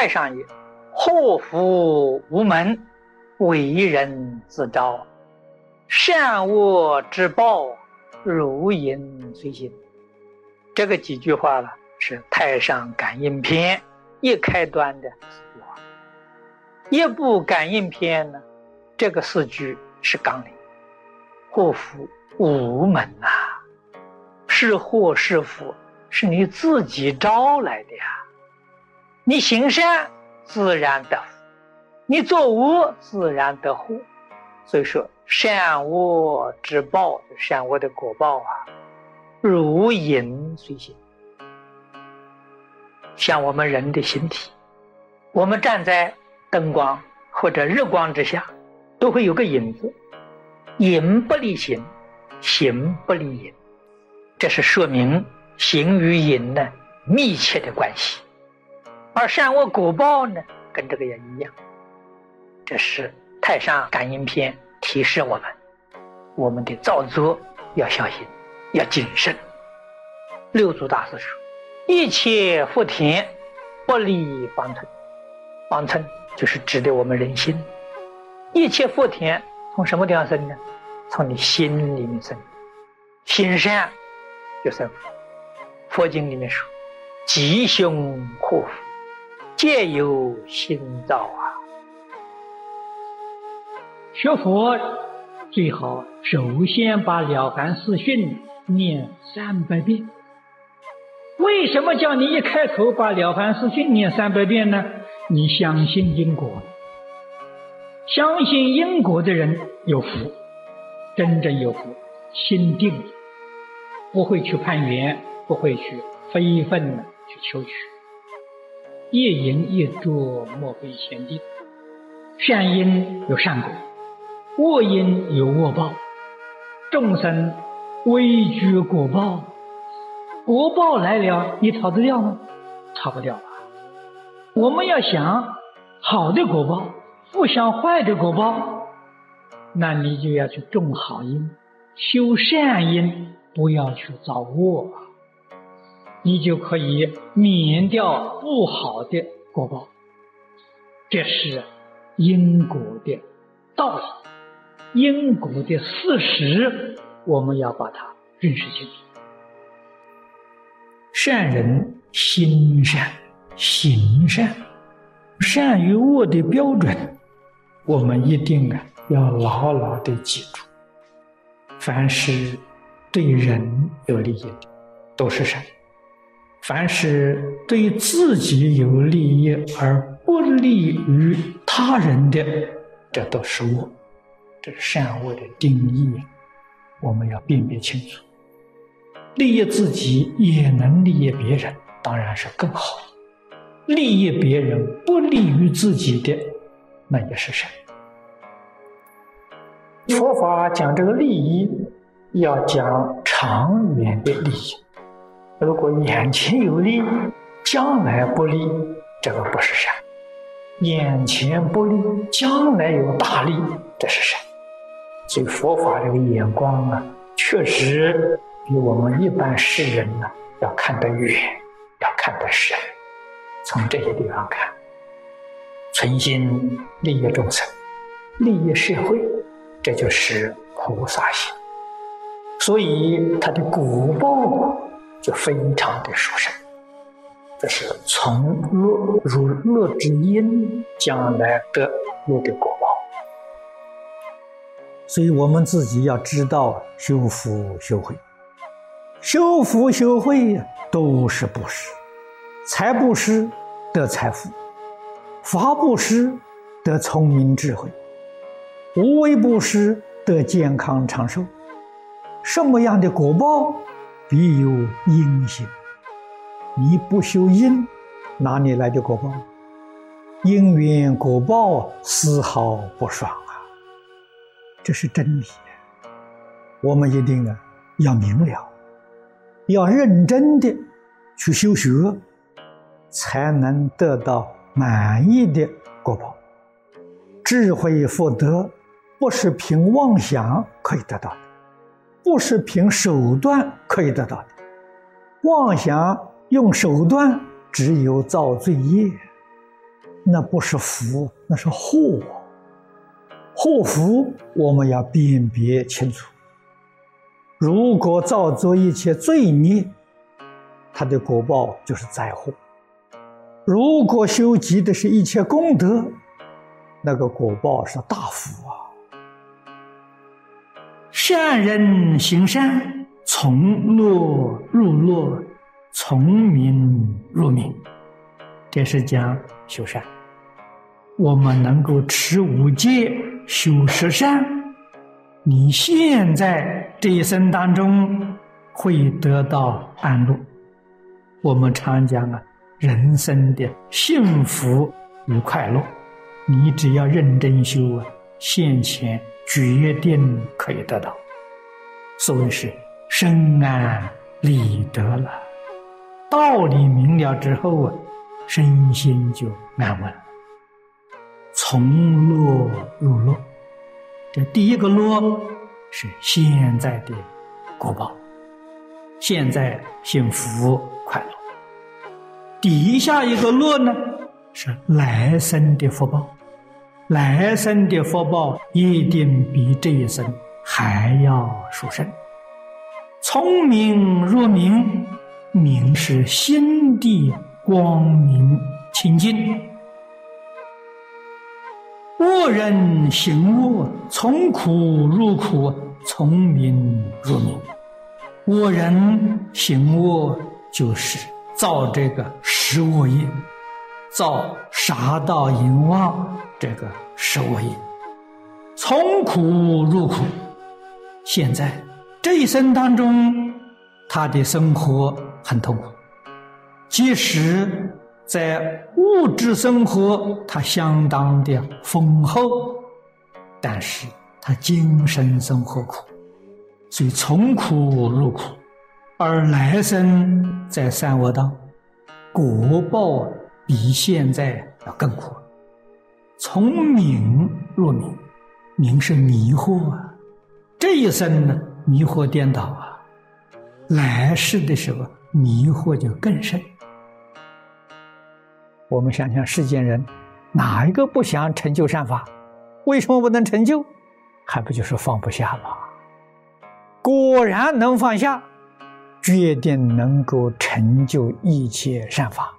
太上也，祸福无门，为人自招，善恶之报，如影随形。这个几句话呢，是《太上感应篇》一开端的四句话。一部感应篇呢，这个四句是纲领，祸福无门呐，是祸是福，是你自己招来的呀。你行善，自然得福；你作恶，自然得祸。所以说，善恶之报，善恶的果报啊，如影随形。像我们人的形体，我们站在灯光或者日光之下，都会有个影子，影不离形，形不离影，这是说明形与影的密切的关系。而善恶果报呢，跟这个也一样。这是《太上感应篇》提示我们，我们的造作要小心，要谨慎。六祖大师说：“一切福田，不离方寸。方寸就是指的我们人心。一切福田从什么地方生呢？从你心里面生。心善就生福。佛经里面说：吉凶祸福。”皆由心造啊！学佛最好首先把《了凡四训》念三百遍。为什么叫你一开口把《了凡四训》念三百遍呢？你相信因果，相信因果的人有福，真正有福，心定，不会去攀缘，不会去非分的去求取。夜淫夜作，莫非前定。善因有善果，恶因有恶报。众生畏惧果报，果报来了，你逃得掉吗？逃不掉吧。我们要想好的果报，不想坏的果报，那你就要去种好因，修善因，不要去造恶。你就可以免掉不好的果报，这是因果的道理，因果的事实，我们要把它认识清楚。善人心善，行善，善与恶的标准，我们一定啊要牢牢的记住。凡是对人有利益的，都是善。凡是对自己有利益而不利于他人的，这都是恶，这是善恶的定义，我们要辨别清楚。利益自己也能利益别人，当然是更好；利益别人不利于自己的，那也是善。佛法讲这个利益，要讲长远的利益。如果眼前有利，将来不利，这个不是善；眼前不利，将来有大利，这是善。所以佛法这个眼光啊，确实比我们一般世人呢要看得远，要看得深。从这些地方看，存心利益众生，利益社会，这就是菩萨心。所以他的果报。就非常的殊胜，这是从乐如乐之因，将来得乐的果报。所以我们自己要知道修福修慧，修福修慧都是布施，财布施得财富，法布施得聪明智慧，无为布施得健康长寿。什么样的果报？必有因行，你不修因，哪里来的果报？因缘果报丝毫不爽啊！这是真理，我们一定啊要明了，要认真的去修学，才能得到满意的果报。智慧福德不是凭妄想可以得到的。不是凭手段可以得到的，妄想用手段，只有造罪业。那不是福，那是祸。祸福我们要辨别清楚。如果造作一切罪孽，他的果报就是灾祸；如果修积的是一切功德，那个果报是大福。善人行善，从乐入乐，从明入明。这是讲修善。我们能够持五戒、修十善，你现在这一生当中会得到安乐。我们常讲啊，人生的幸福与快乐，你只要认真修啊，现前决定可以得到。所谓是身安理得了，道理明了之后啊，身心就安稳了。从乐入乐，这第一个乐是现在的果报，现在幸福快乐。底下一个乐呢，是来生的福报，来生的福报一定比这一生还要殊胜。聪明若明，明是心地光明清净。恶人行恶，从苦入苦，从明入明。恶人行恶，就是造这个十恶业，造杀盗淫妄这个十恶业，从苦入苦。现在这一生当中，他的生活很痛苦，即使。在物质生活，他相当的丰厚，但是他精神生活苦，所以从苦入苦，而来生在三恶道，果报比现在要更苦。从明入明，明是迷惑啊，这一生呢迷惑颠倒啊，来世的时候迷惑就更深。我们想想，世间人哪一个不想成就善法？为什么不能成就？还不就是放不下吗？果然能放下，决定能够成就一切善法。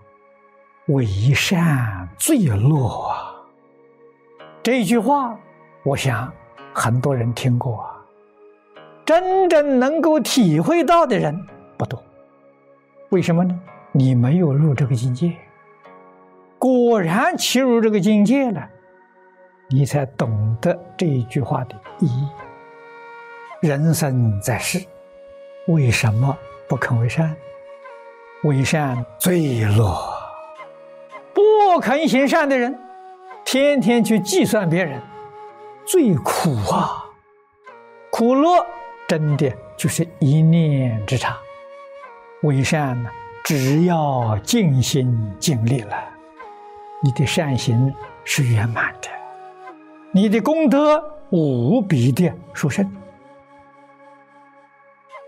为善最乐啊！这句话，我想很多人听过啊，真正能够体会到的人不多。为什么呢？你没有入这个境界。果然切入这个境界了，你才懂得这一句话的意义。人生在世，为什么不肯为善？为善最乐。不肯行善的人，天天去计算别人，最苦啊！苦乐真的就是一念之差。为善呢，只要尽心尽力了。你的善行是圆满的，你的功德无比的殊胜。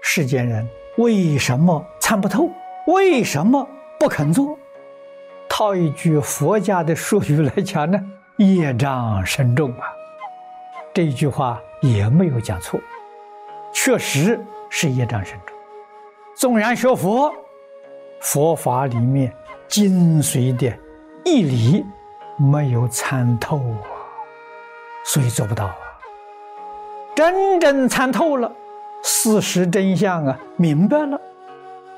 世间人为什么参不透？为什么不肯做？套一句佛家的术语来讲呢，业障深重啊！这句话也没有讲错，确实是业障深重。纵然学佛，佛法里面精髓的。义理没有参透啊，所以做不到啊。真正参透了，事实真相啊，明白了。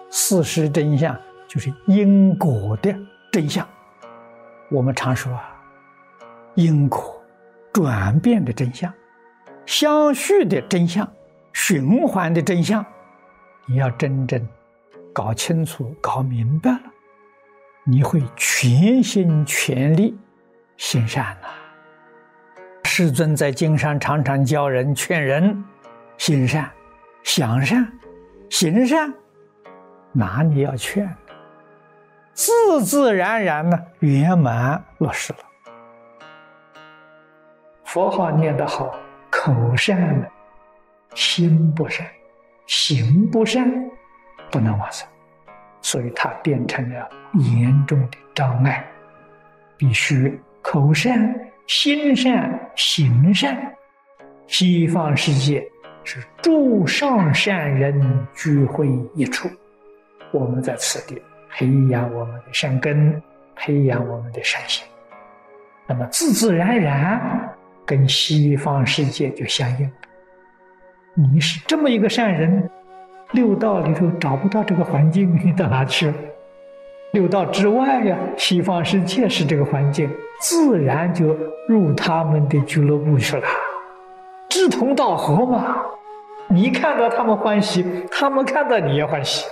事实真相就是因果的真相。我们常说啊，因果转变的真相，相续的真相，循环的真相，你要真正搞清楚、搞明白了。你会全心全力行善呐！世尊在经上常常教人劝人行善、想善、行善，哪里要劝？自自然然呢圆满落实了。佛号念得好，口善了，心不善，行不善，不能往生。所以它变成了严重的障碍。必须口善、心善、行善。西方世界是诸上善人聚会一处，我们在此地培养我们的善根，培养我们的善行，那么自自然然跟西方世界就相应。你是这么一个善人，六道里头找不到这个环境，你到哪去？六道之外呀，西方世界是这个环境，自然就入他们的俱乐部去了。志同道合嘛，你看到他们欢喜，他们看到你也欢喜。